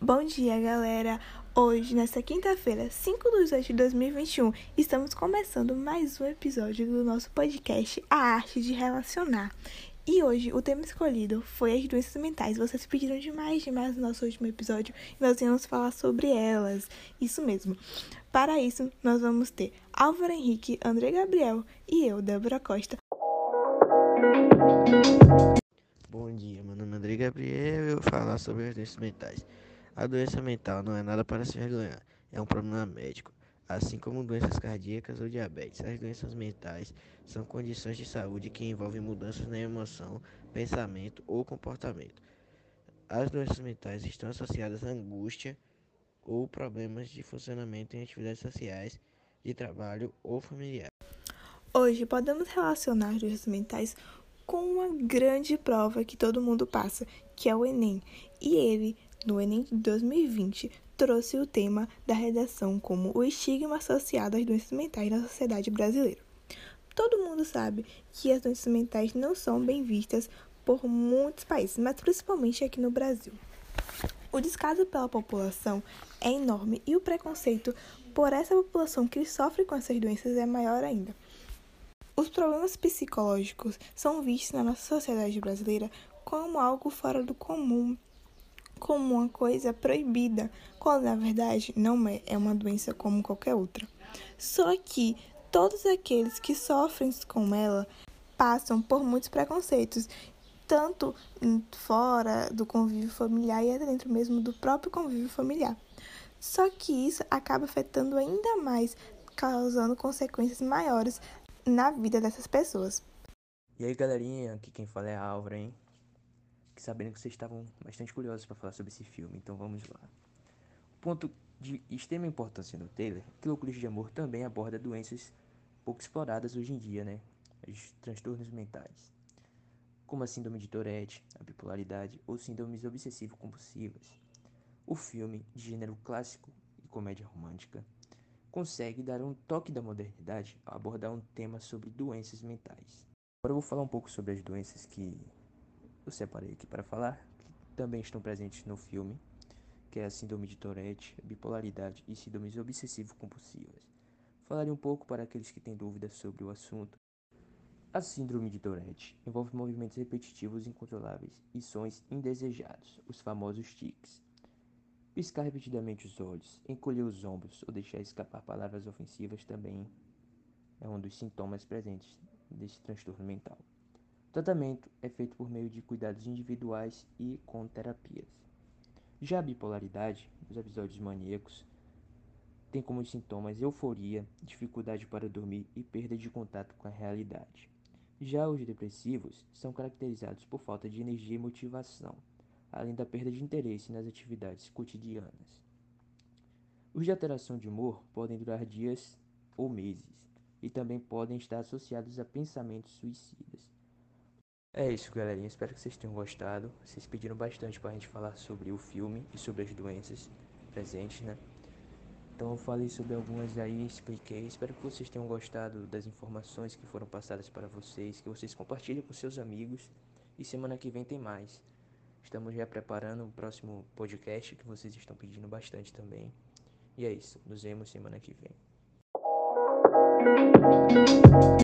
Bom dia, galera! Hoje, nesta quinta-feira, 5 de 8 de 2021, estamos começando mais um episódio do nosso podcast A Arte de Relacionar. E hoje, o tema escolhido foi as doenças mentais. Vocês pediram demais, demais no nosso último episódio e nós íamos falar sobre elas. Isso mesmo. Para isso, nós vamos ter Álvaro Henrique, André Gabriel e eu, Débora Costa. Bom dia, meu nome é André Gabriel e eu vou falar sobre as doenças mentais. A doença mental não é nada para se vergonhar, é um problema médico, assim como doenças cardíacas ou diabetes. As doenças mentais são condições de saúde que envolvem mudanças na emoção, pensamento ou comportamento. As doenças mentais estão associadas à angústia ou problemas de funcionamento em atividades sociais, de trabalho ou familiar. Hoje podemos relacionar as doenças mentais com uma grande prova que todo mundo passa, que é o Enem. E ele no Enem de 2020, trouxe o tema da redação como o estigma associado às doenças mentais na sociedade brasileira. Todo mundo sabe que as doenças mentais não são bem vistas por muitos países, mas principalmente aqui no Brasil. O descaso pela população é enorme e o preconceito por essa população que sofre com essas doenças é maior ainda. Os problemas psicológicos são vistos na nossa sociedade brasileira como algo fora do comum como uma coisa proibida, quando na verdade não é, é uma doença como qualquer outra. Só que todos aqueles que sofrem com ela passam por muitos preconceitos, tanto fora do convívio familiar e até dentro mesmo do próprio convívio familiar. Só que isso acaba afetando ainda mais, causando consequências maiores na vida dessas pessoas. E aí, galerinha, aqui quem fala é a Álvaro, hein? Sabendo que vocês estavam bastante curiosos para falar sobre esse filme, então vamos lá. O ponto de extrema importância no trailer é que Loucuras de Amor também aborda doenças pouco exploradas hoje em dia, né? Os transtornos mentais, como a síndrome de Tourette, a bipolaridade ou síndromes obsessivo-compulsivas. O filme, de gênero clássico e comédia romântica, consegue dar um toque da modernidade ao abordar um tema sobre doenças mentais. Agora eu vou falar um pouco sobre as doenças que eu separei aqui para falar, que também estão presentes no filme, que é a síndrome de Tourette, bipolaridade e síndromes obsessivo-compulsivas. Falarei um pouco para aqueles que têm dúvidas sobre o assunto. A síndrome de Tourette envolve movimentos repetitivos incontroláveis e sons indesejados, os famosos tics. Piscar repetidamente os olhos, encolher os ombros ou deixar escapar palavras ofensivas também é um dos sintomas presentes desse transtorno mental. O tratamento é feito por meio de cuidados individuais e com terapias. Já a bipolaridade, os episódios maníacos, tem como sintomas euforia, dificuldade para dormir e perda de contato com a realidade. Já os depressivos são caracterizados por falta de energia e motivação, além da perda de interesse nas atividades cotidianas. Os de alteração de humor podem durar dias ou meses e também podem estar associados a pensamentos suicidas. É isso, galerinha. Espero que vocês tenham gostado. Vocês pediram bastante pra gente falar sobre o filme e sobre as doenças presentes, né? Então eu falei sobre algumas aí, expliquei. Espero que vocês tenham gostado das informações que foram passadas para vocês, que vocês compartilhem com seus amigos. E semana que vem tem mais. Estamos já preparando o próximo podcast que vocês estão pedindo bastante também. E é isso. Nos vemos semana que vem.